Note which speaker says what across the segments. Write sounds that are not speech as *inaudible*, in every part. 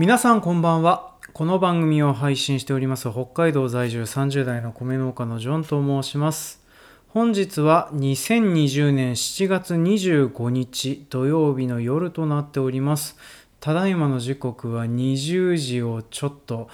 Speaker 1: 皆さんこんばんは。この番組を配信しております北海道在住30代の米農家のジョンと申します。本日は2020年7月25日土曜日の夜となっております。ただいまの時刻は20時をちょっと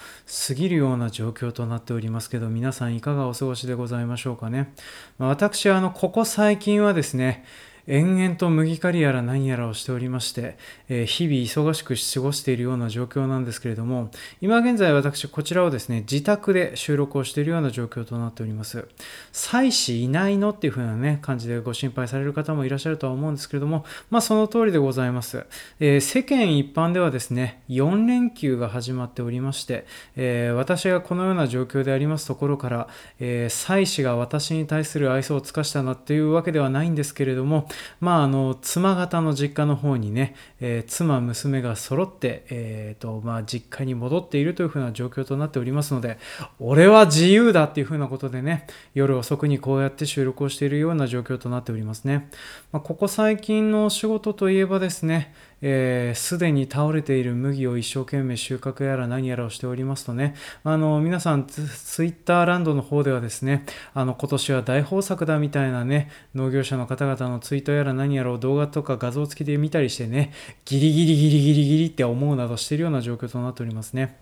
Speaker 1: 過ぎるような状況となっておりますけど皆さんいかがお過ごしでございましょうかね、まあ、私あのここ最近はですね延々と麦刈りやら何やらをしておりまして、え、日々忙しく過ごしているような状況なんですけれども、今現在私こちらをですね、自宅で収録をしているような状況となっております。妻子いないのっていう風なね、感じでご心配される方もいらっしゃるとは思うんですけれども、まあその通りでございます。えー、世間一般ではですね、4連休が始まっておりまして、えー、私がこのような状況でありますところから、え妻子が私に対する愛想を尽かしたなっていうわけではないんですけれども、まあ、あの、妻方の実家の方にね、えー、妻、娘が揃って、えっ、ー、と、まあ、実家に戻っているというふうな状況となっておりますので、俺は自由だっていうふうなことでね、夜遅くにこうやって収録をしているような状況となっておりますね。まあ、ここ最近の仕事といえばですね、す、えー、で、に倒れている麦を一生懸命収穫やら何やらをしておりますとね、あの、皆さんツイッターランドの方ではですね、あの、今年は大豊作だみたいなね、農業者の方々のツイートやら何やらを動画とか画像付きで見たりしてね、ギリギリギリギリギリって思うなどしているような状況となっておりますね。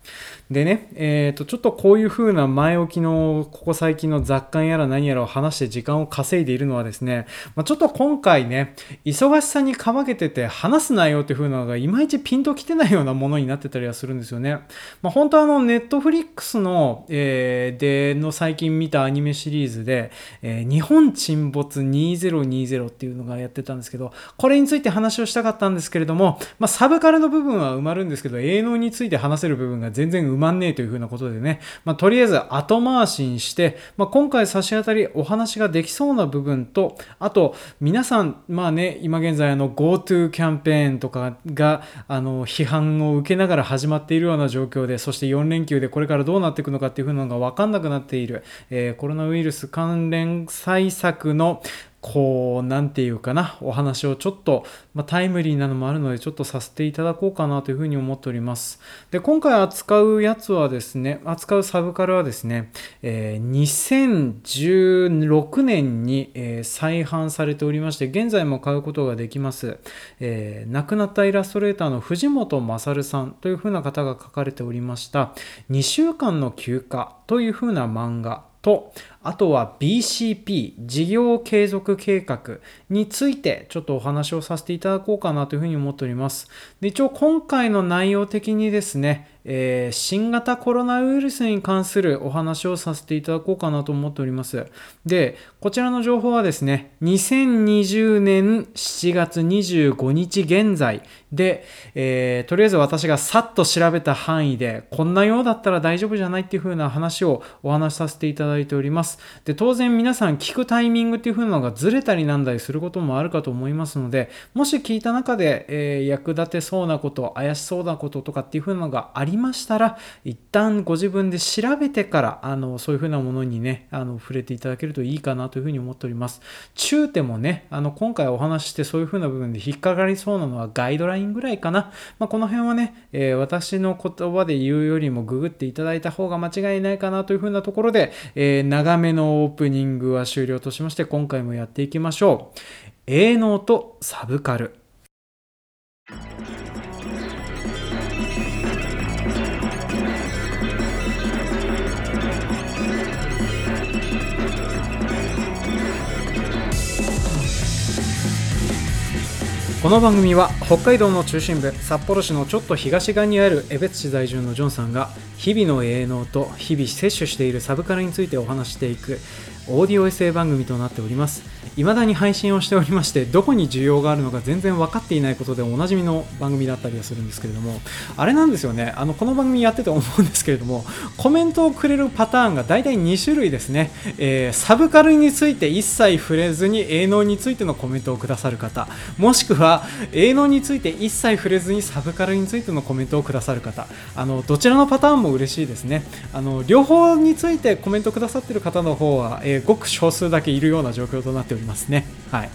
Speaker 1: でね、えっ、ー、と、ちょっとこういう風な前置きの、ここ最近の雑感やら何やらを話して時間を稼いでいるのはですね、まあ、ちょっと今回ね、忙しさにかまけてて話す内容っていう風なのがいまいちピンときてないようなものになってたりはするんですよね。まあ、本当あの、ネットフリックスの、えー、での最近見たアニメシリーズで、えー、日本沈没2020っていうのがやってたんですけど、これについて話をしたかったんですけれども、まあ、サブカルの部分は埋まるんですけど、営農について話せる部分が全然埋まんねえというふうなことでね、まあ、とりあえず後回しにして、まあ、今回差し当たりお話ができそうな部分と、あと、皆さん、まあね、今現在あの GoTo キャンペーンとかがあの批判を受けながら始まっているような状況でそして4連休でこれからどうなっていくのかっていうのが分かんなくなっている、えー、コロナウイルス関連対策のこう、なんていうかな、お話をちょっと、まあ、タイムリーなのもあるので、ちょっとさせていただこうかなというふうに思っております。で、今回扱うやつはですね、扱うサブカルはですね、えー、2016年に、えー、再販されておりまして、現在も買うことができます。えー、亡くなったイラストレーターの藤本勝さんというふうな方が書かれておりました、2週間の休暇というふうな漫画と、あとは BCP 事業継続計画についてちょっとお話をさせていただこうかなというふうに思っております。で一応今回の内容的にですね、えー、新型コロナウイルスに関するお話をさせていただこうかなと思っております。で、こちらの情報はですね、2020年7月25日現在で、えー、とりあえず私がさっと調べた範囲で、こんなようだったら大丈夫じゃないっていう風な話をお話しさせていただいております。。で、当然皆さん聞くタイミングっていう風なのがずれたりなんだりすることもあるかと思いますので、もし聞いた中で、えー、役立てそうなこと、怪しそうなこととかっていう風なのがありましたら、一旦ご自分で調べてから、あの、そういう風なものにね、あの、触れていただけるといいかなという風に思っております。中手もね、あの、今回お話ししてそういう風な部分で引っかかりそうなのはガイドラインぐらいかな。まあ、この辺はね、えー、私の言葉で言うよりもググっていただいた方が間違いないかなという風なところで、えー、長めのオープニングは終了としまして、今回もやっていきましょう。営農とサブカル。この番組は北海道の中心部札幌市のちょっと東側にある江別市在住のジョンさんが日々の営農と日々摂取しているサブカルについてお話していくオーディオエッセイ番組となっております。未だに配信をしておりましてどこに需要があるのか全然分かっていないことでおなじみの番組だったりはするんですけれどもあれなんですよね。あのこの番組やってて思うんですけれどもコメントをくれるパターンが大体2種類ですね、えー、サブカルについて一切触れずに営農についてのコメントをくださる方もしくは営農について一切触れずにサブカルについてのコメントをくださる方。あのどちらのパターンも嬉しいですね。あの両方についてコメントくださってる方の方は、えー、ごく少数だけいるような状況となっておりますね。はい、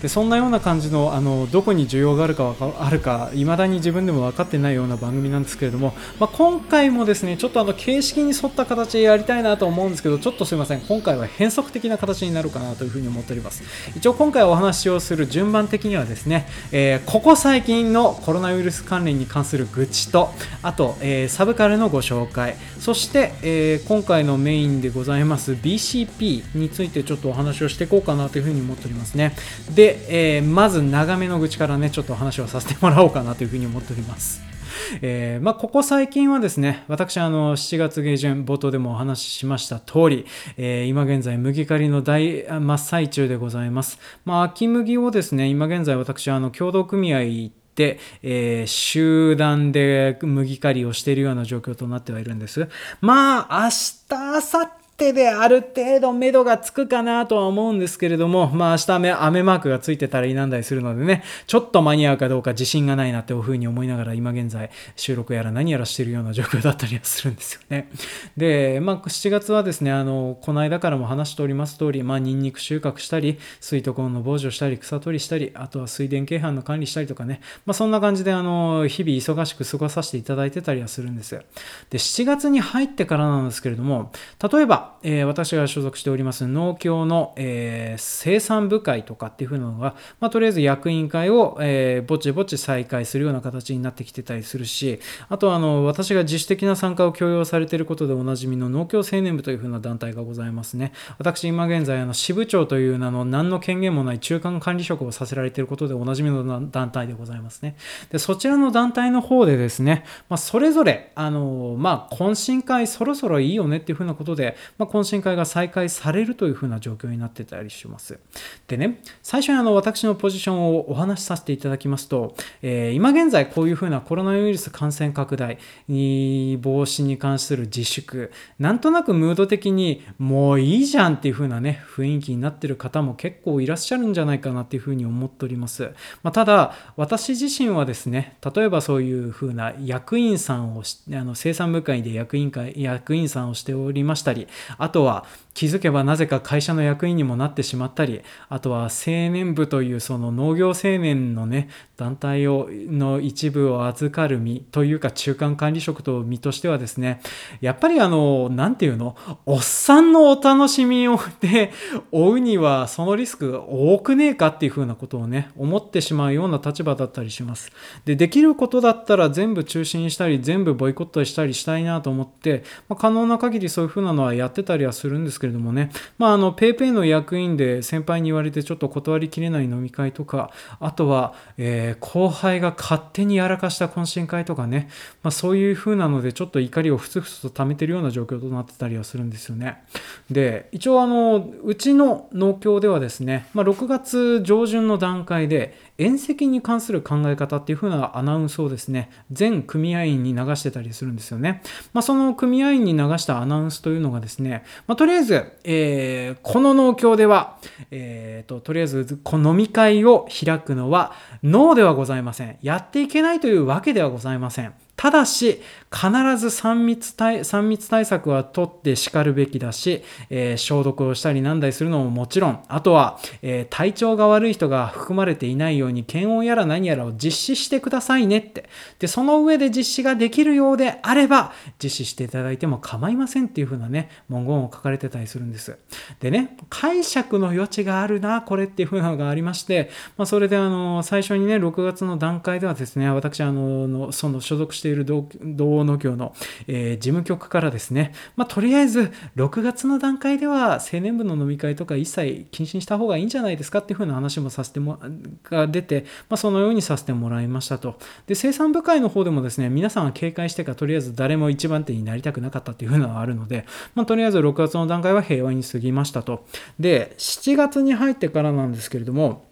Speaker 1: でそんなような感じのあのどこに需要があるかあるかいまだに自分でも分かってないような番組なんですけれども、まあ、今回もですねちょっとあの形式に沿った形でやりたいなと思うんですけどちょっとすいません。今回は変則的な形になるかなというふうに思っております。一応今回お話をする順番的にはですね、えー、ここ最近のコロナウイルス関連に関する愚痴とあと、えー、サブカルのご紹介。そして、えー、今回のメインでございます BCP についてちょっとお話をしていこうかなというふうに思っております。ねで、えー、まず長めの愚痴からねちょっと話をさせてもらおうかなというふうに思っておりますえー、まあ、ここ最近はですね、私、あの、7月下旬、冒頭でもお話ししました通り、えー、今現在、麦刈りの大真っ最中でございます。まあ、秋麦をですね、今現在、私、あの、協同組合で、えー、集団で麦刈りをしているような状況となってはいるんです。まあ、明日、明後日手である程度目処がつくかなとは思うんですけれども、まあ明日雨マークがついてたりなんだりするのでね、ちょっと間に合うかどうか自信がないなっていうふうに思いながら今現在収録やら何やらしてるような状況だったりはするんですよね。で、まあ7月はですね、あの、この間からも話しております通り、まあニンニク収穫したり、水土根の防除したり、草取りしたり、あとは水田計判の管理したりとかね、まあそんな感じであの、日々忙しく過ごさせていただいてたりはするんです。で、7月に入ってからなんですけれども、例えば、えー、私が所属しております農協の、えー、生産部会とかっていう風なのが、まあ、とりあえず役員会を、えー、ぼちぼち再開するような形になってきてたりするし、あとあの私が自主的な参加を強要されていることでおなじみの農協青年部という風な団体がございますね。私、今現在、あの支部長という名の何の権限もない中間管理職をさせられていることでおなじみの団体でございますね。でそちらの団体の方でですね、まあ、それぞれ、あのまあ、懇親会そろそろいいよねっていう風なことで、まあ、懇親会が再開されるというふうな状況になってたりします。でね、最初にあの私のポジションをお話しさせていただきますと、えー、今現在こういうふうなコロナウイルス感染拡大に防止に関する自粛、なんとなくムード的にもういいじゃんっていうふうなね、雰囲気になってる方も結構いらっしゃるんじゃないかなっていうふうに思っております。まあ、ただ、私自身はですね、例えばそういうふうな役員さんをあの生産部会で役員会、役員さんをしておりましたり、あとは気づけばなぜか会社の役員にもなってしまったり、あとは青年部というその農業青年のね、団体をの一部を預かる身というか中間管理職と身としてはですね、やっぱりあの、なんていうの、おっさんのお楽しみをで追うにはそのリスク多くねえかっていうふうなことをね、思ってしまうような立場だったりします。で、できることだったら全部中止にしたり、全部ボイコットしたりしたいなと思って、まあ、可能な限りそういうふうなのはやってたりはするんですけれどもね、まあ、あの、PayPay の役員で先輩に言われてちょっと断りきれない飲み会とか、あとは、えー、後輩が勝手にやらかした懇親会とかね、まあ、そういう風なので、ちょっと怒りをふつふつと溜めてるような状況となってたりはするんですよね。で、一応、あの、うちの農協ではですね、まあ、6月上旬の段階で、縁石に関する考え方っていう風なアナウンスをですね、全組合員に流してたりするんですよね。まあ、その組合員に流したアナウンスというのがですね、まあ、とりあえず、えー、この農協では、えーと、とりあえずこの飲み会を開くのはノーではございません。やっていけないというわけではございません。ただし、必ず3密対 ,3 密対策は取ってしかるべきだし、えー、消毒をしたりなんだりするのももちろん、あとは、えー、体調が悪い人が含まれていないように検温やら何やらを実施してくださいねって。で、その上で実施ができるようであれば、実施していただいても構いませんっていう風なね、文言を書かれてたりするんです。でね、解釈の余地があるな、これっていう風なのがありまして、まあ、それであの、最初にね、6月の段階ではですね、私、あの、その所属してしている同農協の、えー、事務局からですね、まあ、とりあえず6月の段階では青年部の飲み会とか一切禁止にした方がいいんじゃないですかっていうふうな話もさせてもが出て、まあ、そのようにさせてもらいましたと。で、生産部会の方でもですね、皆さんは警戒してか、とりあえず誰も一番手になりたくなかったっていうふうなのがあるので、まあ、とりあえず6月の段階は平和に過ぎましたと。で、7月に入ってからなんですけれども、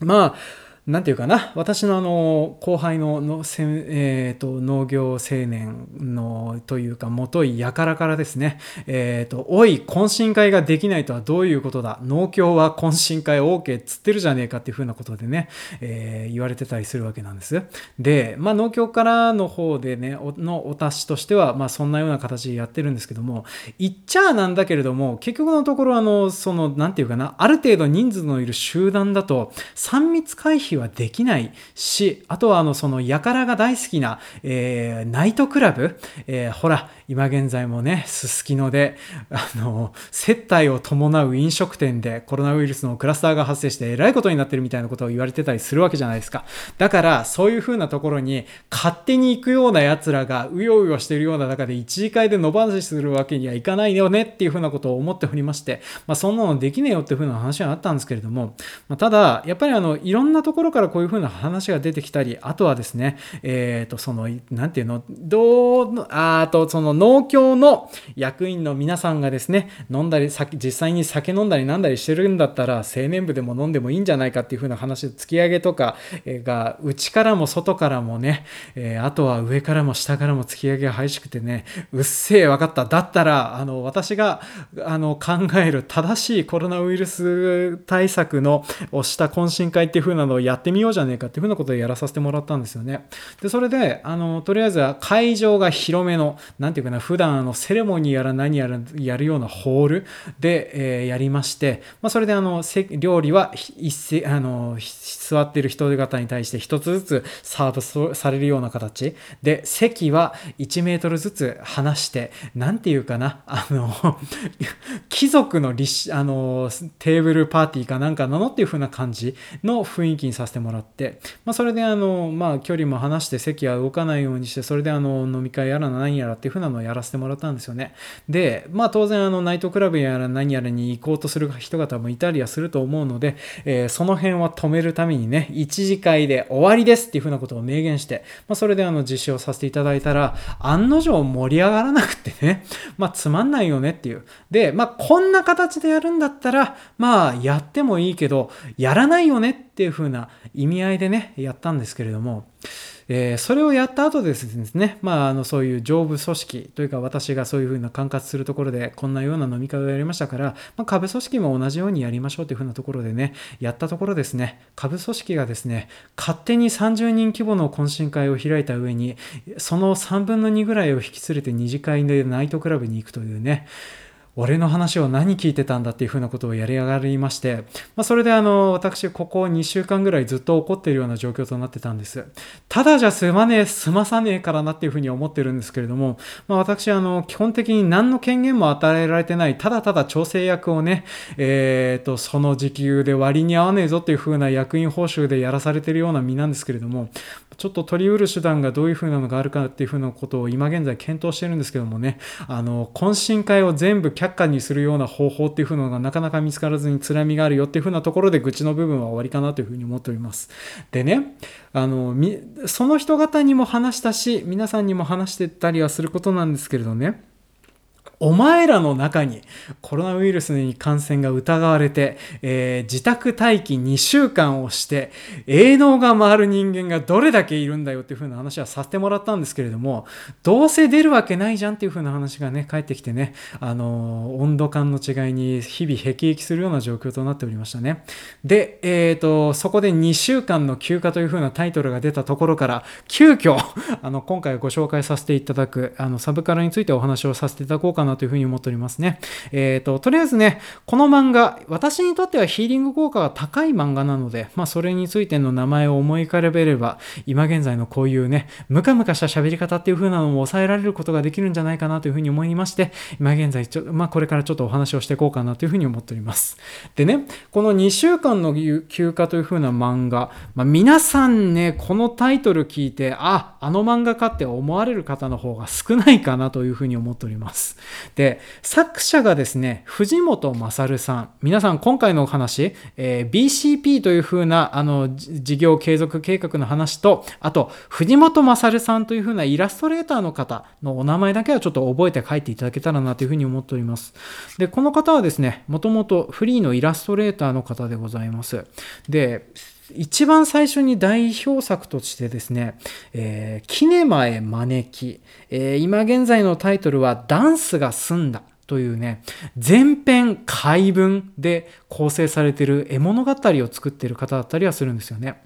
Speaker 1: まあ、なんていうかな、私のあの、後輩ののせ、えー、と、農業青年の、というか、もといやからからですね、えっ、ー、と、おい、懇親会ができないとはどういうことだ農協は懇親会 OK っつってるじゃねえかっていうふうなことでね、えー、言われてたりするわけなんです。で、まあ、農協からの方でね、おのお達しとしては、まあ、そんなような形でやってるんですけども、言っちゃなんだけれども、結局のところ、あの、その、なんていうかな、ある程度人数のいる集団だと、3密回避はできないし、あとはあの、その、やからが大好きな、えー、ナイトクラブ、えー、ほら、今現在もね、すすきので、あの、接待を伴う飲食店でコロナウイルスのクラスターが発生してえらいことになってるみたいなことを言われてたりするわけじゃないですか。だから、そういう風なところに勝手に行くような奴らがうようよしてるような中で一次会で野放しするわけにはいかないよねっていう風なことを思っておりまして、まあそんなのできねえよっていう風な話はあったんですけれども、まあ、ただ、やっぱりあの、いろんなところところからこういう風な話が出てきたり、あとはですね、えっ、ー、と、その、なんていうの、どう、あと、その農協の役員の皆さんがですね、飲んだり、実際に酒飲んだりなんだりしてるんだったら、青年部でも飲んでもいいんじゃないかっていう風な話、突き上げとかが、内からも外からもね、えー、あとは上からも下からも突き上げが激しくてね、うっせえ、分かった。だったら、あの、私が、あの、考える正しいコロナウイルス対策の、をした懇親会っていう風なのをややってみようじゃねえかっていう風なことをやらさせてもらったんですよね。で、それで、あの、とりあえずは会場が広めの、なんていうかな、普段あのセレモニーやら何やらやるようなホールで、えー、やりまして、まあ、それであの料理は一斉あの座っている人方に対して一つずつサーブされるような形で席は1メートルずつ離して何て言うかなあの *laughs* 貴族のあのテーブルパーティーかなんかなのっていう風な感じの雰囲気にさせてもらって、まあ、それであの、まあ、距離も離して席は動かないようにしてそれであの飲み会やら何やらっていう風なのをやらせてもらったんですよね。で、まあ当然あのナイトクラブやら何やらに行こうとする人方もいたりはすると思うので、えー、その辺は止めるためにね、一次会で終わりですっていうふうなことを明言して、まあそれであの実施をさせていただいたら、案の定盛り上がらなくてね、*laughs* まあつまんないよねっていう。で、まあこんな形でやるんだったら、まあやってもいいけど、やらないよねってていうふうな意味合いでね、やったんですけれども、えー、それをやった後ですね、まあ、あのそういう上部組織というか私がそういうふうな管轄するところでこんなような飲み会をやりましたから、まあ、株組織も同じようにやりましょうというふうなところでね、やったところですね、株組織がですね、勝手に30人規模の懇親会を開いた上に、その3分の2ぐらいを引き連れて2次会でナイトクラブに行くというね、俺の話を何聞いてたんだっていうふうなことをやり上がりまして、まあ、それであの、私、ここ2週間ぐらいずっと怒っているような状況となってたんです。ただじゃ済まねえ、済まさねえからなっていうふうに思ってるんですけれども、まあ、私、あの、基本的に何の権限も与えられてない、ただただ調整役をね、えっ、ー、と、その時給で割に合わねえぞっていうふうな役員報酬でやらされているような身なんですけれども、ちょっと取りうる手段がどういうふうなのがあるかっていうふうなことを今現在検討してるんですけどもね、あの、懇親会を全部却下にするような方法っていうふうなのがなかなか見つからずにつらみがあるよっていうふうなところで愚痴の部分は終わりかなというふうに思っております。でね、あの、その人方にも話したし、皆さんにも話してたりはすることなんですけれどね、お前らの中にコロナウイルスに感染が疑われて、えー、自宅待機2週間をして、営農が回る人間がどれだけいるんだよっていう風な話はさせてもらったんですけれども、どうせ出るわけないじゃんっていう風な話がね、返ってきてね、あのー、温度感の違いに日々辟易するような状況となっておりましたね。で、えっ、ー、と、そこで2週間の休暇という風なタイトルが出たところから、急遽、あの、今回ご紹介させていただく、あの、サブカルについてお話をさせていただこうかななというふうに思っておりますね。えっ、ー、と、とりあえずね、この漫画、私にとってはヒーリング効果が高い漫画なので、まあ、それについての名前を思い浮かべれば、今現在のこういうね、ムカムカした喋り方っていう風なのも抑えられることができるんじゃないかなというふうに思いまして、今現在ちょ、まあ、これからちょっとお話をしていこうかなというふうに思っております。でね、この2週間の休暇という風な漫画、まあ、皆さんね、このタイトル聞いて、あ、あの漫画かって思われる方の方が少ないかなというふうに思っております。で、作者がですね、藤本勝さん。皆さん、今回のお話、えー、BCP というふうな、あの、事業継続計画の話と、あと、藤本勝さんというふうなイラストレーターの方のお名前だけはちょっと覚えて書いていただけたらなというふうに思っております。で、この方はですね、もともとフリーのイラストレーターの方でございます。で、一番最初に代表作としてですね、えー、キネマへ招き、えー、今現在のタイトルはダンスが済んだ。というね、全編解文で構成されている絵物語を作っている方だったりはするんですよね。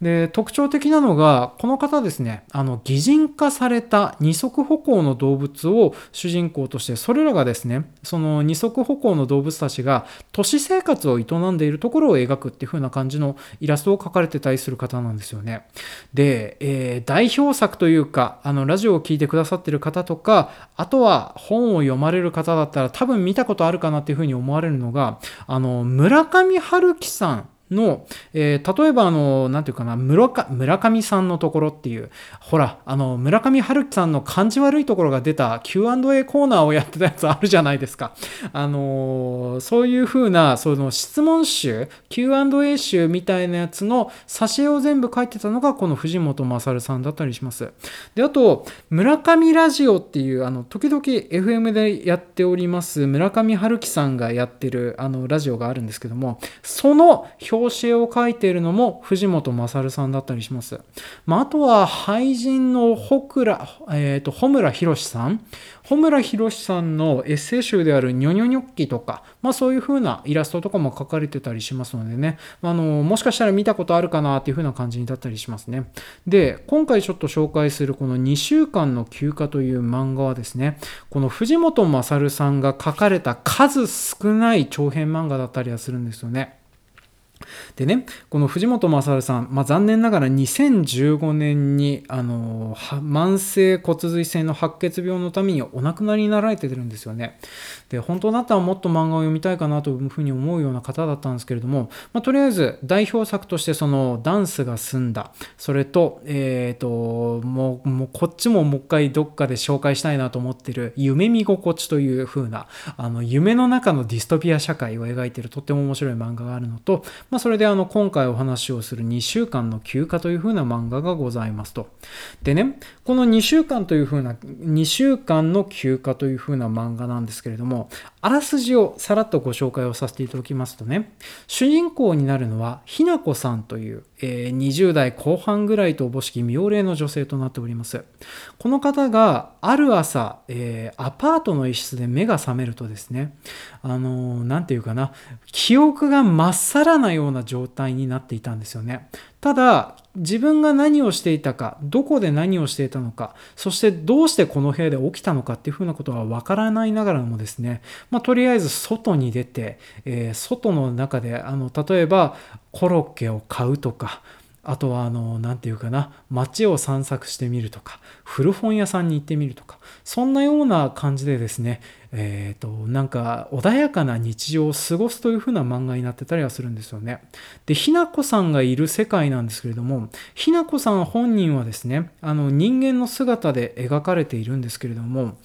Speaker 1: で、特徴的なのが、この方ですね、あの、擬人化された二足歩行の動物を主人公として、それらがですね、その二足歩行の動物たちが都市生活を営んでいるところを描くっていう風な感じのイラストを描かれてたりする方なんですよね。で、えー、代表作というか、あの、ラジオを聴いてくださってる方とか、あとは本を読まれる方だったら多分見たことあるかなっていうふうに思われるのが、あの、村上春樹さんの、えー、例えばあの、なんていうかな、村か村上さんのところっていう、ほら、あの、村上春樹さんの感じ悪いところが出た Q&A コーナーをやってたやつあるじゃないですか。あのー、そういうふうな、その質問集、Q&A 集みたいなやつの挿絵を全部書いてたのが、この藤本勝さんだったりします。で、あと、村上ラジオっていう、あの、時々 FM でやっております、村上春樹さんがやってる、あの、ラジオがあるんですけども、その表表紙を書いているのも藤本勝さんだったりします。まあ、あとは、俳人のほくら、えっ、ー、と、穂村博さん。穂村博さんのエッセイ集であるニョニョニョッキとか、まあそういう風なイラストとかも描かれてたりしますのでね、あの、もしかしたら見たことあるかなっていう風な感じになったりしますね。で、今回ちょっと紹介するこの2週間の休暇という漫画はですね、この藤本勝さんが書かれた数少ない長編漫画だったりはするんですよね。でね、この藤本勝さん、まあ、残念ながら2015年にあの慢性骨髄性の白血病のためにお亡くなりになられてるんですよね。で、本当だったらもっと漫画を読みたいかなというふうに思うような方だったんですけれども、まあ、とりあえず代表作としてそのダンスが済んだ、それと、えっ、ー、と、もう、もうこっちももう一回どっかで紹介したいなと思ってる夢見心地という風な、あの、夢の中のディストピア社会を描いているとっても面白い漫画があるのと、まあ、それであの今回お話をする2週間の休暇という風な漫画がございますと。でね、この2週間という風な、2週間の休暇という風な漫画なんですけれども、あらすじをさらっとご紹介をさせていただきますとね、主人公になるのはひなこさんという、えー、20代後半ぐらいとおぼしき妙齢の女性となっております。この方がある朝、えー、アパートの一室で目が覚めるとですね、あのー、なんていうかな、記憶がまっさらなような状態になっていたんですよね。ただ、自分が何をしていたか、どこで何をしていたのか、そしてどうしてこの部屋で起きたのかっていうふうなことはわからないながらもですね、まあ、とりあえず外に出て、えー、外の中で、あの、例えばコロッケを買うとか、あとは、あの、なんていうかな、街を散策してみるとか、古本屋さんに行ってみるとか、そんなような感じでですね、えっ、ー、と、なんか穏やかな日常を過ごすというふうな漫画になってたりはするんですよね。で、ひなこさんがいる世界なんですけれども、ひなこさん本人はですね、あの人間の姿で描かれているんですけれども、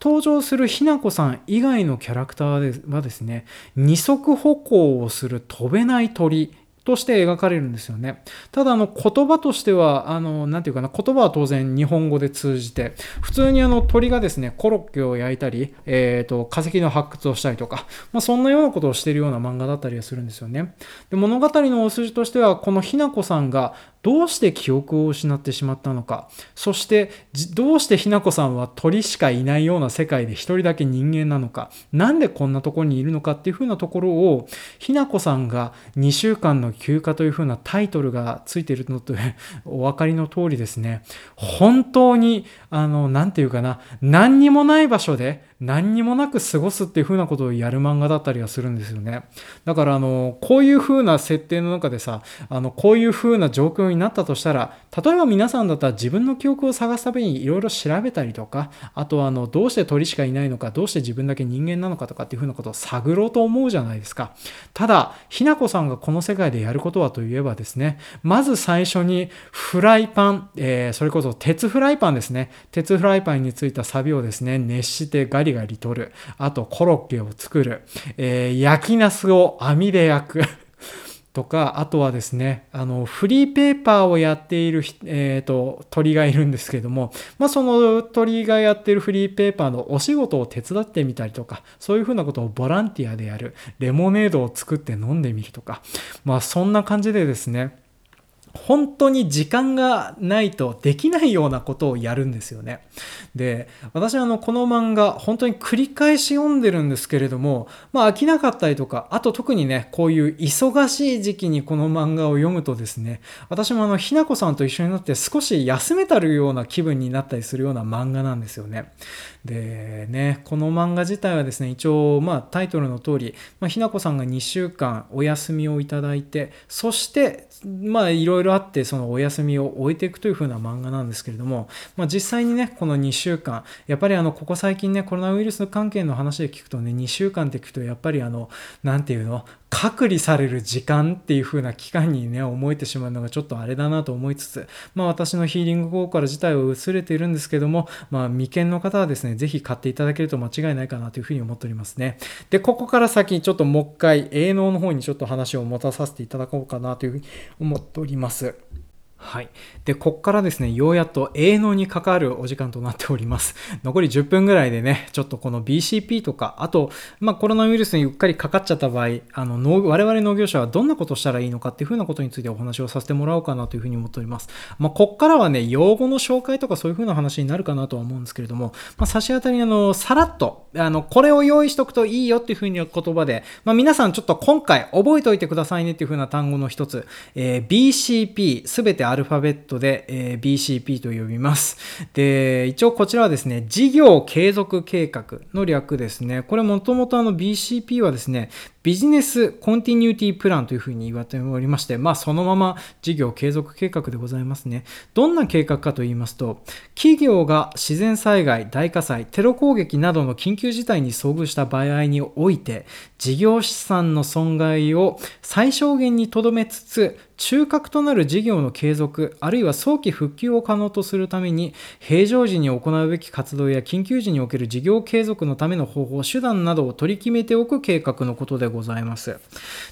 Speaker 1: 登場するひなこさん以外のキャラクターはですね、二足歩行をする飛べない鳥として描かれるんですよね。ただ、あの、言葉としては、あの、なんていうかな、言葉は当然日本語で通じて、普通にあの、鳥がですね、コロッケを焼いたり、えっ、ー、と、化石の発掘をしたりとか、まあ、そんなようなことをしているような漫画だったりはするんですよね。で、物語のお筋としては、このひなこさんがどうして記憶を失ってしまったのか、そしてどうしてひなこさんは鳥しかいないような世界で一人だけ人間なのか、なんでこんなところにいるのかっていうふうなところを、ひなこさんが2週間の休暇というふうなタイトルがついているのと *laughs* お分かりの通りですね、本当に、あの、なんていうかな、何にもない場所で何にもなく過ごすっていう風なことをやる漫画だったりはするんですよね。だからあの、こういう風な設定の中でさ、あの、こういう風な状況になったとしたら、例えば皆さんだったら自分の記憶を探すためにいろいろ調べたりとか、あとはあの、どうして鳥しかいないのか、どうして自分だけ人間なのかとかっていう風なことを探ろうと思うじゃないですか。ただ、ひなこさんがこの世界でやることはといえばですね、まず最初にフライパン、えー、それこそ鉄フライパンですね。鉄フライパンについたサビをですね、熱してガリガリ取る。あと、コロッケを作る。えー、焼きナスを網で焼く。*laughs* とか、あとはですね、あの、フリーペーパーをやっている、えっ、ー、と、鳥がいるんですけども、まあ、その鳥がやっているフリーペーパーのお仕事を手伝ってみたりとか、そういうふうなことをボランティアでやる、レモネードを作って飲んでみるとか、まあ、そんな感じでですね、本当に時間がないとできないようなことをやるんですよね。で、私はあの、この漫画、本当に繰り返し読んでるんですけれども、まあ飽きなかったりとか、あと特にね、こういう忙しい時期にこの漫画を読むとですね、私もあの、ひなこさんと一緒になって少し休めたるような気分になったりするような漫画なんですよね。でね、この漫画自体はですね、一応、まあタイトルの通り、まあ、ひなこさんが2週間お休みをいただいて、そして、まあいろいろあって、そのお休みを終えていくという風な漫画なんですけれども、まあ実際にね、この2週間、やっぱりあの、ここ最近ね、コロナウイルス関係の話で聞くとね、2週間って聞くと、やっぱりあの、なんていうの、隔離される時間っていう風な期間にね、思えてしまうのがちょっとあれだなと思いつつ、まあ私のヒーリング効果自体は薄れているんですけども、まあ未見の方はですね、ぜひ買っていただけると間違いないかなという風に思っておりますね。で、ここから先、ちょっともう一回、営農の方にちょっと話を持たさせていただこうかなというふうに思っております。はい。で、こっからですね、ようやっと営農に関わるお時間となっております。*laughs* 残り10分ぐらいでね、ちょっとこの BCP とか、あと、まあ、コロナウイルスにうっかりかかっちゃった場合、あの、農我々農業者はどんなことしたらいいのかっていうふうなことについてお話をさせてもらおうかなというふうに思っております。まあ、こっからはね、用語の紹介とかそういうふうな話になるかなとは思うんですけれども、まあ、差し当たり、あの、さらっと、あの、これを用意しとくといいよっていうふうに言葉で、まあ、皆さんちょっと今回覚えておいてくださいねっていうふうな単語の一つ、えー、BCP、すべてアルファベットで、えー、BCP と呼びます。で、一応こちらはですね、事業継続計画の略ですね。これもともとあの BCP はですね、ビジネスコンティニューティプランというふうに言われておりまして、まあそのまま事業継続計画でございますね。どんな計画かと言いますと、企業が自然災害、大火災、テロ攻撃などの緊急事態に遭遇した場合において、事業資産の損害を最小限に留めつつ、中核となる事業の継続、あるいは早期復旧を可能とするために、平常時に行うべき活動や緊急時における事業継続のための方法、手段などを取り決めておく計画のことでございます。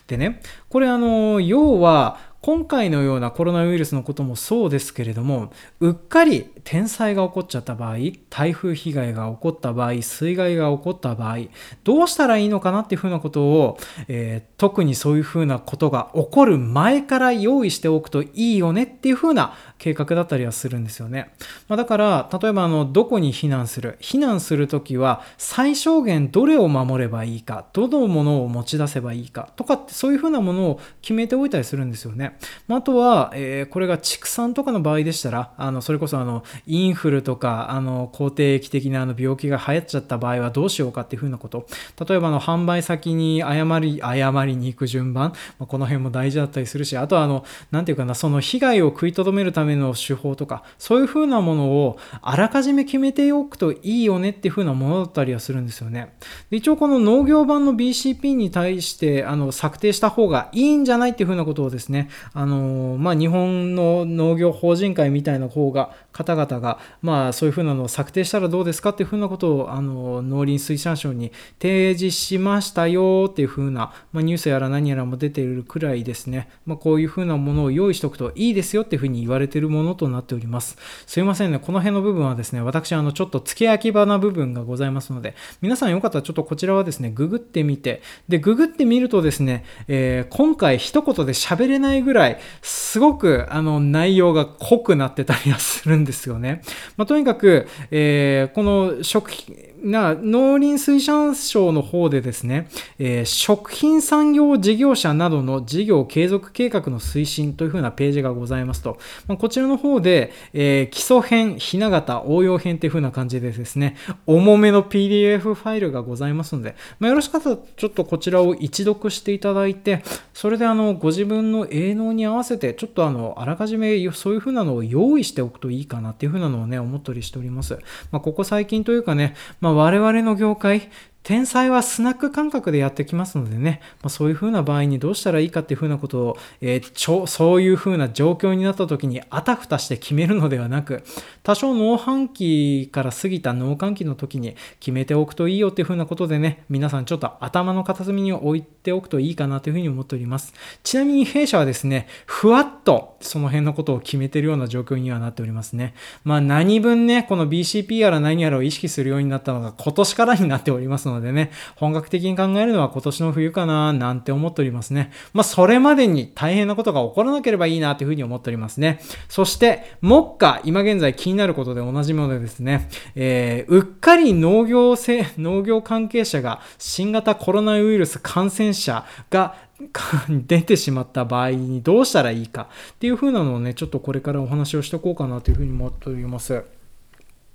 Speaker 1: でね、これあの、要は、今回のようなコロナウイルスのこともそうですけれども、うっかり天災が起こっちゃった場合、台風被害が起こった場合、水害が起こった場合、どうしたらいいのかなっていうふうなことを、えー、特にそういうふうなことが起こる前から用意しておくといいよねっていうふうな計画だったりはするんですよね。まあ、だから、例えばあの、どこに避難する避難するときは、最小限どれを守ればいいか、どのものを持ち出せばいいかとかって、そういうふうなものを決めておいたりするんですよね。まあ、とは、えー、これが畜産とかの場合でしたら、あの、それこそあの、インフルとか、あの、肯定液的なあの病気が流行っちゃった場合はどうしようかっていうふうなこと。例えばあの、販売先に誤り、誤りに行く順番、まあ、この辺も大事だったりするし、あとはあの、なんていうかな、その被害を食いとどめるための手法とか、そういう風なものをあらかじめ決めておくといいよねっていう風なものだったりはするんですよね。で一応この農業版の BCP に対してあの策定した方がいいんじゃないっていう風なことをですね、あのまあ、日本の農業法人会みたいな方が、方々が、まあそういう風なのを策定したらどうですかっていう風なことをあの農林水産省に提示しましたよっていう風な、まあ、ニュースやら何やらも出ているくらいですね、まあ、こういう風なものを用意しておくといいですよっていう風に言われてるものとなっております。すいませんね。この辺の部分はですね、私、あの、ちょっと付け焼き場な部分がございますので、皆さんよかったらちょっとこちらはですね、ググってみて、で、ググってみるとですね、えー、今回一言で喋れないぐらい、ぐらいすごく、あの、内容が濃くなってたりはするんですよね。まあ、とにかく、えー、この食品、な農林水産省の方でですね、えー、食品産業事業者などの事業継続計画の推進というふうなページがございますと、まあ、こちらの方で、えー、基礎編、ひな形、応用編というふうな感じでですね、重めの PDF ファイルがございますので、まあ、よろしかったらちょっとこちらを一読していただいて、それであの、ご自分の営農に合わせて、ちょっとあの、あらかじめそういうふうなのを用意しておくといいかなっていうふうなのをね、思ったりしております。まあ、ここ最近というかね、まあ、我々の業界、天才はスナック感覚でやってきますのでね、まあ、そういう風な場合にどうしたらいいかっていう風なことを、えー、ちょそういう風な状況になった時にあたふたして決めるのではなく、多少農繁期から過ぎた農閑期の時に決めておくといいよっていう風なことでね、皆さんちょっと頭の片隅に置いておくといいかなという風に思っております。ちなみに弊社はですね、ふわっとその辺のことを決めてるような状況にはなっておりますね。まあ何分ね、この BCP やら何やらを意識するようになったのが今年からになっておりますので、のでね、本格的に考えるのは今年の冬かななんて思っておりますね。まあ、それまでに大変なことが起こらなければいいなというふうに思っておりますね。そして、目下、今現在気になることで同じものですね、えー、うっかり農業性、農業関係者が新型コロナウイルス感染者が *laughs* 出てしまった場合にどうしたらいいかっていう風なのをね、ちょっとこれからお話をしておこうかなというふうに思っております。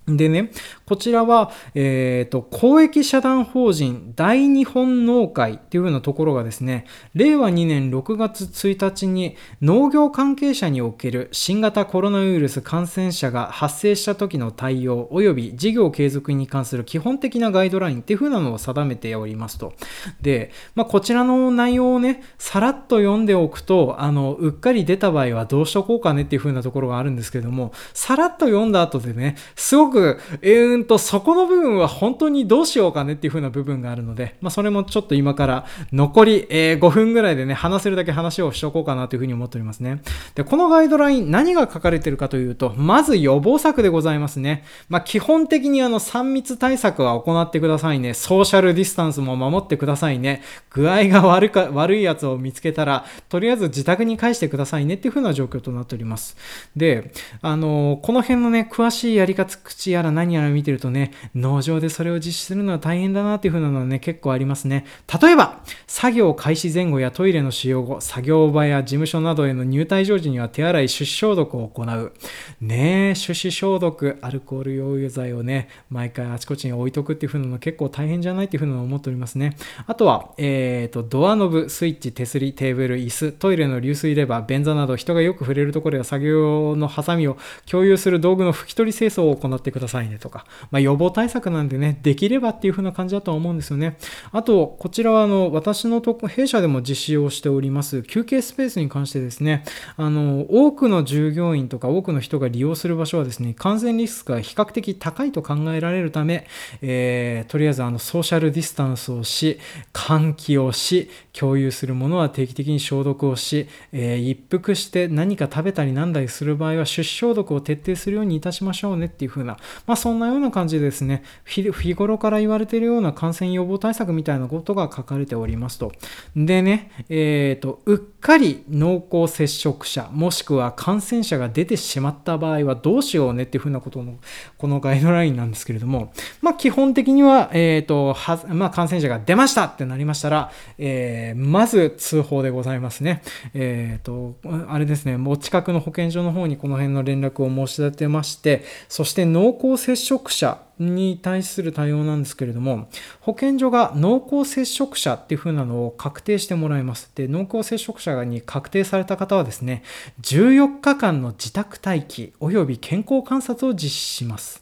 Speaker 1: でね、こちらは、えっ、ー、と、公益社団法人大日本農会っていうようなところがですね、令和2年6月1日に農業関係者における新型コロナウイルス感染者が発生した時の対応及び事業継続に関する基本的なガイドラインっていう風なのを定めておりますと。で、まあ、こちらの内容をね、さらっと読んでおくと、あの、うっかり出た場合はどうしとこうかねっていう風なところがあるんですけども、さらっと読んだ後でね、すごくく、えーんと、そこの部分は本当にどうしようかねっていう風な部分があるので、まあ、それもちょっと今から残り、え、5分ぐらいでね、話せるだけ話をしておこうかなという風に思っておりますね。で、このガイドライン、何が書かれてるかというと、まず予防策でございますね。まあ、基本的にあの、3密対策は行ってくださいね。ソーシャルディスタンスも守ってくださいね。具合が悪か、悪いやつを見つけたら、とりあえず自宅に返してくださいねっていう風な状況となっております。で、あの、この辺のね、詳しいやり方、口やら何やら見てるとね、農場でそれを実施するのは大変だなっていう風なのはね、結構ありますね。例えば、作業開始前後やトイレの使用後、作業場や事務所などへの入退場時には手洗い、手指消毒を行う。ねえ、手指消毒、アルコール溶油剤をね、毎回あちこちに置いとくっていう風なの結構大変じゃないっていう風なのを思っておりますね。あとは、えっ、ー、と、ドアノブ、スイッチ、手すり、テーブル、椅子、トイレの流水レバー、便座など人がよく触れるところや作業のハサミを共有する道具の拭き取り清掃を行ってくださいくださいねとか。まあ、予防対策なんでね、できればっていう風な感じだとは思うんですよね。あと、こちらはあの、私のとこ、弊社でも実施をしております、休憩スペースに関してですね、あの、多くの従業員とか多くの人が利用する場所はですね、感染リスクが比較的高いと考えられるため、えー、とりあえずあの、ソーシャルディスタンスをし、換気をし、共有するものは定期的に消毒をし、えー、一服して何か食べたりなんだりする場合は、出消毒を徹底するようにいたしましょうねっていう風な、まあそんなような感じでですね、日頃から言われているような感染予防対策みたいなことが書かれておりますと。でね、えっ、ー、と、うっかり濃厚接触者、もしくは感染者が出てしまった場合はどうしようねっていうふうなことの、このガイドラインなんですけれども、まあ基本的には、えっ、ー、と、は、まあ感染者が出ましたってなりましたら、えー、まず通報でございますね。えっ、と、あれですね、もう近くの保健所の方にこの辺の連絡を申し立てまして、そして濃厚接触者、に対する対応なんですけれども、保健所が濃厚接触者っていう風なのを確定してもらいます。で、濃厚接触者に確定された方はですね、14日間の自宅待機及び健康観察を実施します。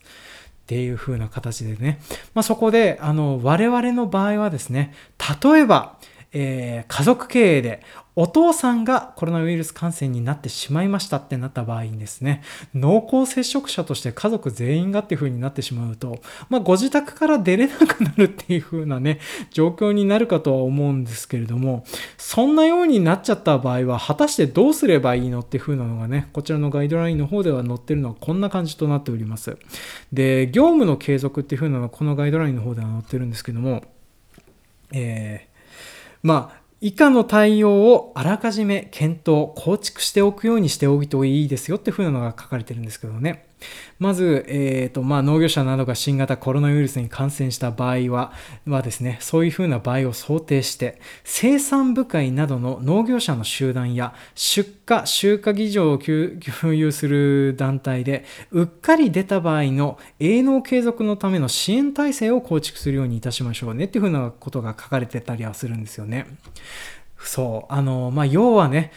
Speaker 1: っていう風な形でね。まあ、そこで、あの、我々の場合はですね、例えば、えー、家族経営でお父さんがコロナウイルス感染になってしまいましたってなった場合にですね、濃厚接触者として家族全員がっていう風になってしまうと、まあ、ご自宅から出れなくなるっていう風なね、状況になるかとは思うんですけれども、そんなようになっちゃった場合は、果たしてどうすればいいのっていう風なのがね、こちらのガイドラインの方では載ってるのはこんな感じとなっております。で、業務の継続っていう風なのはこのガイドラインの方では載ってるんですけども、えー、まあ、以下の対応をあらかじめ検討、構築しておくようにしておいていいですよっていう風なのが書かれてるんですけどね。まず、えーとまあ、農業者などが新型コロナウイルスに感染した場合ははですね、そういうふうな場合を想定して、生産部会などの農業者の集団や出荷、集荷議場を共有する団体で、うっかり出た場合の営農継続のための支援体制を構築するようにいたしましょうねっていうふうなことが書かれてたりはするんですよね。そう。あの、まあ、要はね、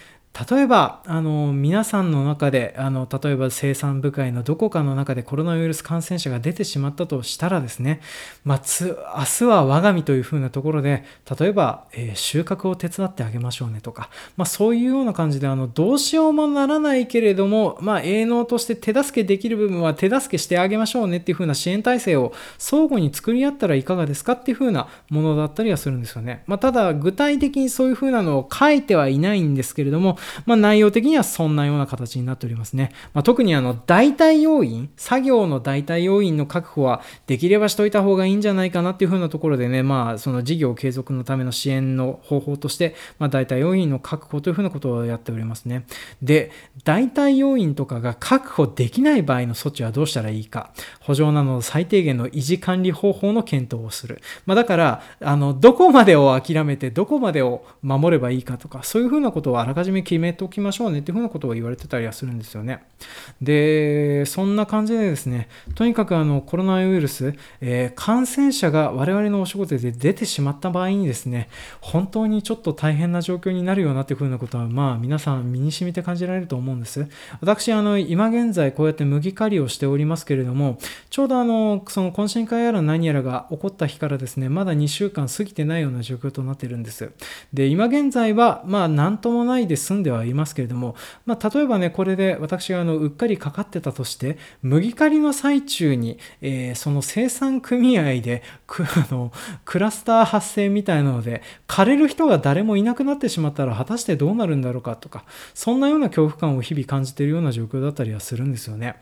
Speaker 1: 例えば、あの、皆さんの中で、あの、例えば生産部会のどこかの中でコロナウイルス感染者が出てしまったとしたらですね、まあ、つ、明日は我が身というふうなところで、例えば、えー、収穫を手伝ってあげましょうねとか、まあ、そういうような感じで、あの、どうしようもならないけれども、まあ、営農として手助けできる部分は手助けしてあげましょうねっていうふうな支援体制を相互に作り合ったらいかがですかっていうふうなものだったりはするんですよね。ま、ただ、具体的にそういうふうなのを書いてはいないんですけれども、まあ、内容的にはそんなような形になっておりますね。まあ、特にあの、代替要因、作業の代替要因の確保はできればしといた方がいいんじゃないかなっていうふうなところでね、まあ、その事業継続のための支援の方法として、まあ、代替要因の確保というふうなことをやっておりますね。で、代替要因とかが確保できない場合の措置はどうしたらいいか。補助など最低限の維持管理方法の検討をする。まあ、だから、あの、どこまでを諦めて、どこまでを守ればいいかとか、そういうふうなことをあらかじめ決めておきましょうねっていうふうなことを言われてたりはするんですよね。で、そんな感じでですね、とにかくあの、コロナウイルス、えー、感染者が我々のお仕事で出てしまった場合にですね、本当にちょっと大変な状況になるよなっていうふうなことは、まあ、皆さん身に染みて感じられると思うんです。私、あの、今現在こうやって麦刈りをしておりますけれども、ちょうどあの、その懇親会やら何やらが起こった日からですね、まだ2週間過ぎてないような状況となっているんです。で、今現在は、まあ、なんともないで済んではいますけれども、まあ、例えばね、これで私があの、うっかりかかってたとして、麦刈りの最中に、えー、その生産組合で、*laughs* あの、クラスター発生みたいなので、枯れる人が誰もいなくなってしまったら、果たしてどうなるんだろうかとか、そんなような恐怖感を日々感じているような状況だったりはするんですよね。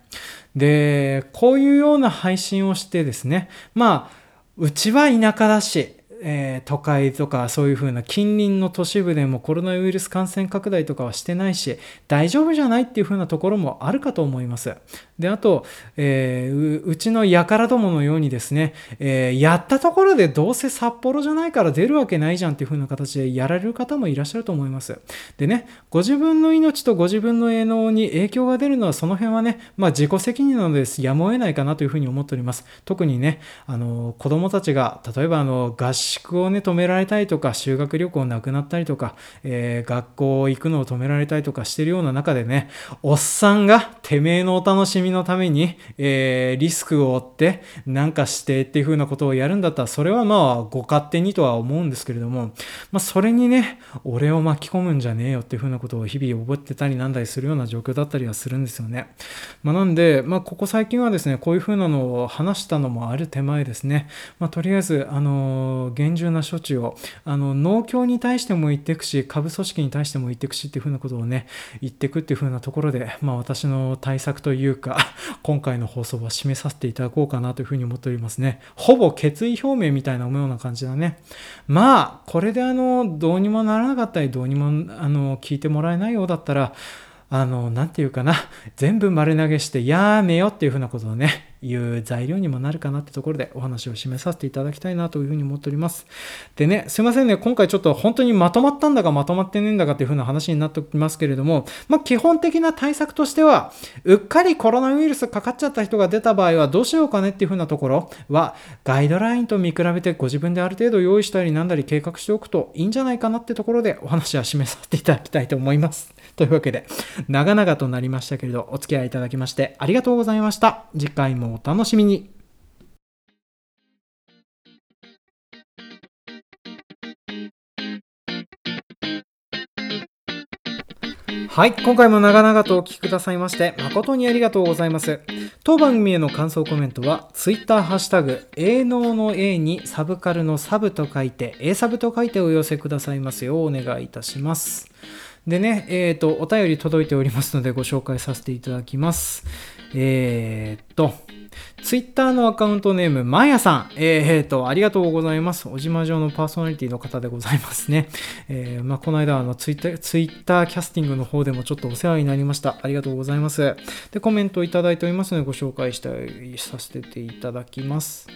Speaker 1: で、こういうような配信をしてですね、まあ、うちは田舎だし、えー、都会とかそういう風な近隣の都市部でもコロナウイルス感染拡大とかはしてないし大丈夫じゃないっていう風なところもあるかと思います。であと、えー、うちの輩どものようにですね、えー、やったところでどうせ札幌じゃないから出るわけないじゃんっていう風な形でやられる方もいらっしゃると思います。でねご自分の命とご自分の営農に影響が出るのはその辺はね、まあ、自己責任なのですやむを得ないかなという風に思っております。特にねあの子供たちが例えばあの合宿をね、止められたりとか、修学旅行なくなったりとか、えー、学校行くのを止められたりとかしてるような中でね、おっさんがてめえのお楽しみのために、えー、リスクを負って、なんかしてっていう風なことをやるんだったら、それはまあ、ご勝手にとは思うんですけれども、まあ、それにね、俺を巻き込むんじゃねえよっていう風なことを日々覚えてたりなんだりするような状況だったりはするんですよね。まあ、なんで、まあ、ここ最近はですね、こういう風なのを話したのもある手前ですね、まあ、とりあえず、あのー厳重な処置をあの農協に対しても言っていくし下部組織に対しても言っていくしっていうふうなことをね言っていくっていうふうなところで、まあ、私の対策というか今回の放送は締めさせていただこうかなというふうに思っておりますね。ほぼ決意表明みたいなような感じだね。まあこれであのどうにもならなかったりどうにもあの聞いてもらえないようだったらあの、なんていうかな、*laughs* 全部丸投げしてやめよっていうふうなことをね、いう材料にもなるかなってところでお話を締めさせていただきたいなというふうに思っております。でね、すいませんね、今回ちょっと本当にまとまったんだかまとまってねえんだかっていうふうな話になっておきますけれども、まあ基本的な対策としては、うっかりコロナウイルスかかっちゃった人が出た場合はどうしようかねっていうふうなところは、ガイドラインと見比べてご自分である程度用意したりなんだり計画しておくといいんじゃないかなってところでお話は締めさせていただきたいと思います。というわけで、長々となりましたけれど、お付き合いいただきましてありがとうございました。次回もお楽しみに。はい。今回も長々とお聞きくださいまして、誠にありがとうございます。当番組への感想コメントは、Twitter ハッシュタグ、営農の A にサブカルのサブと書いて、A サブと書いてお寄せくださいますようお願いいたします。でね、えっ、ー、と、お便り届いておりますのでご紹介させていただきます。えっ、と、ツイッターのアカウントネーム、まやさん。えー、と、ありがとうございます。小島城のパーソナリティの方でございますね。えー、まあ、この間、あの、ツイッター、ツイッターキャスティングの方でもちょっとお世話になりました。ありがとうございます。で、コメントをいただいておりますので、ご紹介したい、させていただきます。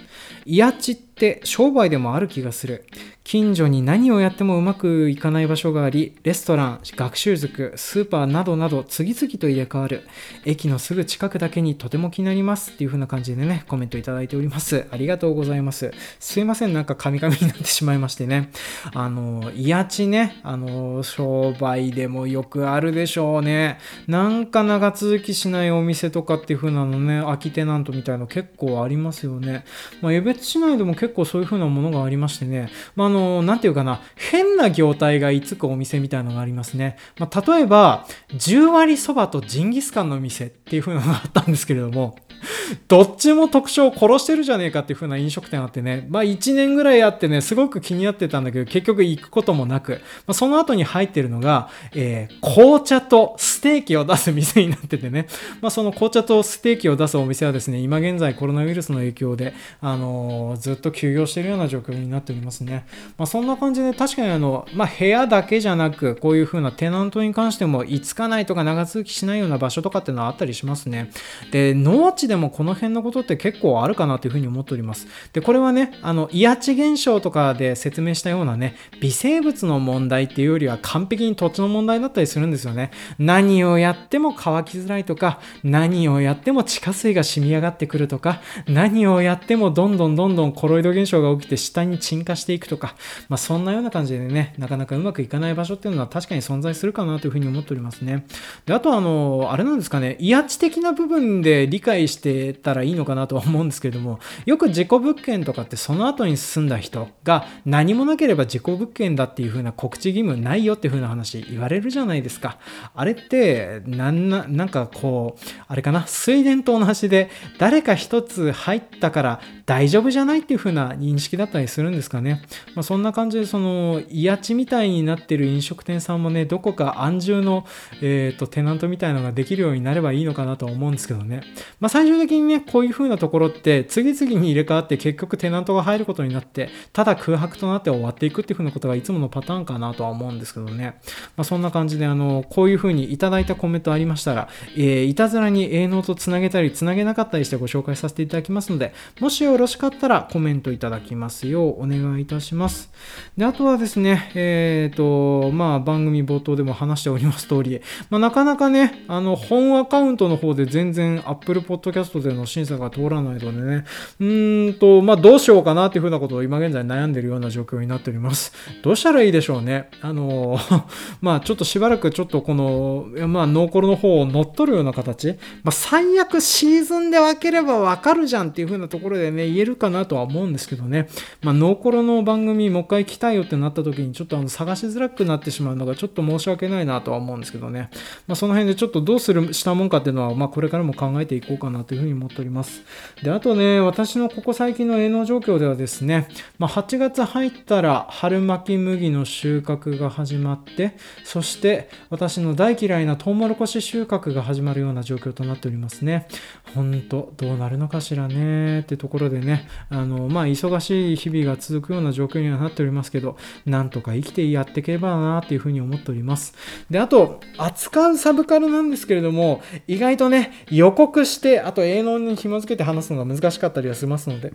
Speaker 1: いやちって商売でもある気がする。近所に何をやってもうまくいかない場所があり、レストラン、学習塾、スーパーなどなど次々と入れ替わる。駅のすぐ近くだけにとても気になりますっていう風な感じでね、コメントいただいております。ありがとうございます。すいません、なんかカミカミになってしまいましてね。あの、いやちね、あの、商売でもよくあるでしょうね。なんか長続きしないお店とかっていう風なのね、空きテナントみたいの結構ありますよね。まあ、江別市内でも結構そういう風なものがありましてね、まあ、あの、なんていうかな、変な業態がいつくお店みたいのがありますね。まあ、例えば、10割そばとジンギスカンの店っていう風なのがあったんですけれども、*laughs* どっちも特徴を殺してるじゃねえかっていう風な飲食店あってね、まあ1年ぐらいあってね、すごく気になってたんだけど、結局行くこともなく、まあ、その後に入ってるのが、えー、紅茶とステーキを出す店になっててね、まあその紅茶とステーキを出すお店はですね、今現在コロナウイルスの影響で、あのー、ずっと休業してるような状況になっておりますね。まあそんな感じで確かにあの、まあ部屋だけじゃなく、こういう風なテナントに関しても、いつかないとか長続きしないような場所とかっていうのはあったりしますね。で、農地でもこの辺のことって結構あるかなというふうに思っております。で、これはね、あの、イアチ現象とかで説明したようなね、微生物の問題っていうよりは完璧に土地の問題だったりするんですよね。何をやっても乾きづらいとか、何をやっても地下水が染み上がってくるとか、何をやってもどんどんどんどんコロイド現象が起きて下に沈下していくとか、まあそんなような感じでね、なかなかうまくいかない場所っていうのは確かに存在するかなというふうに思っておりますね。で、あとあの、あれなんですかね、威圧的な部分で理解してしてたらいいのかなとは思うんですけれども、よく事故物件とかってその後に住んだ人が何もなければ事故物件だっていう風な告知義務ないよっていう風な話言われるじゃないですか。あれって、なんな、なんかこう、あれかな、水田と同じで誰か一つ入ったから大丈夫じゃないっていう風な認識だったりするんですかね。まあ、そんな感じでその、威圧みたいになってる飲食店さんもね、どこか安住の、えっ、ー、と、テナントみたいなのができるようになればいいのかなと思うんですけどね。まあ、最終的にね、こういう風なところって次々に入れ替わって結局テナントが入ることになって、ただ空白となって終わっていくっていう風なことがいつものパターンかなとは思うんですけどね。まあ、そんな感じで、あの、こういう風にいただいたコメントありましたら、えー、いたずらに営農とつなげたり、つなげなかったりしてご紹介させていただきますので、もしよろしかったらコメントいただきますようお願いいたします。で、あとはですね、えっ、ー、と、まあ、番組冒頭でも話しております通り、まあ、なかなかね、あの、本アカウントの方で全然 Apple Podcast ャストでの審査が通らないのでね、うーんと、まあ、どうしようかなっていうふうなことを今現在悩んでるような状況になっております。どうしたらいいでしょうね。あの、*laughs* まあ、ちょっとしばらくちょっとこの、まあ、ノーコロの方を乗っ取るような形、まあ、最悪シーズンで分ければわかるじゃんっていうふうなところでね、言えるかなとは思うんですけどね、まあ、ノーコロの番組もう一回来たいよってなった時にちょっとあの探しづらくなってしまうのがちょっと申し訳ないなとは思うんですけどね、まあ、その辺でちょっとどうするしたもんかっていうのは、まあ、これからも考えていこうかなとというふうに思っております。で、あとね、私のここ最近の営農状況ではですね、まあ、8月入ったら春巻き麦の収穫が始まって、そして私の大嫌いなトウモロコシ収穫が始まるような状況となっておりますね。ほんと、どうなるのかしらねってところでね、あの、まあ、忙しい日々が続くような状況にはなっておりますけど、なんとか生きてやっていければなっていうふうに思っております。で、あと、扱うサブカルなんですけれども、意外とね、予告して、あとと営農に紐付けて話すのが難しかったりはしますので、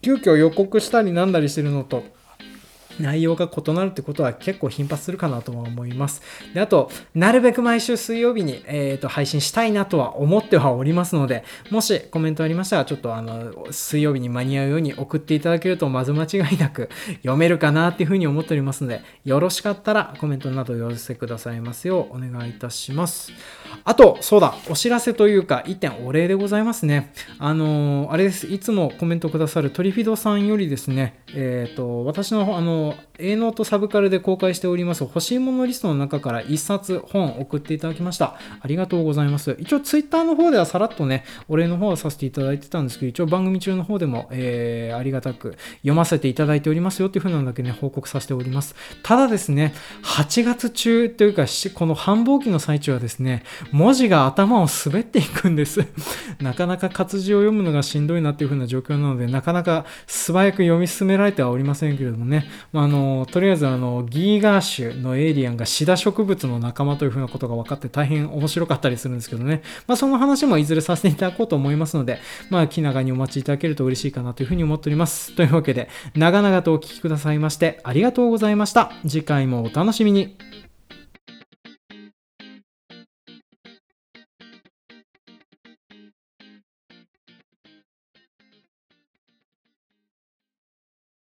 Speaker 1: 急遽予告したりなんだりしてるのと、内容が異なるってことは結構頻発するかなとは思います。で、あと、なるべく毎週水曜日に、えーと、配信したいなとは思ってはおりますので、もしコメントありましたら、ちょっとあの、水曜日に間に合うように送っていただけるとまず間違いなく *laughs* 読めるかなっていうふうに思っておりますので、よろしかったらコメントなど寄せくださいますようお願いいたします。あと、そうだ、お知らせというか、一点お礼でございますね。あのー、あれです。いつもコメントくださるトリフィドさんよりですね、えっ、ー、と、私のあの、営農とサブカルで公開しております欲しいものリストの中から1冊本送っていただきました。ありがとうございます。一応ツイッターの方ではさらっとね、お礼の方はさせていただいてたんですけど、一応番組中の方でも、えー、ありがたく読ませていただいておりますよっていう風なのだけね、報告させております。ただですね、8月中というか、この繁忙期の最中はですね、文字が頭を滑っていくんです。*laughs* なかなか活字を読むのがしんどいなっていう風な状況なので、なかなか素早く読み進められてはおりませんけれどもね、ま、あの、とりあえずあの、ギーガー種のエイリアンがシダ植物の仲間というふうなことが分かって大変面白かったりするんですけどね、まあ、その話もいずれさせていただこうと思いますので、まあ、気長にお待ちいただけると嬉しいかなというふうに思っております。というわけで、長々とお聴きくださいまして、ありがとうございました。次回もお楽しみに。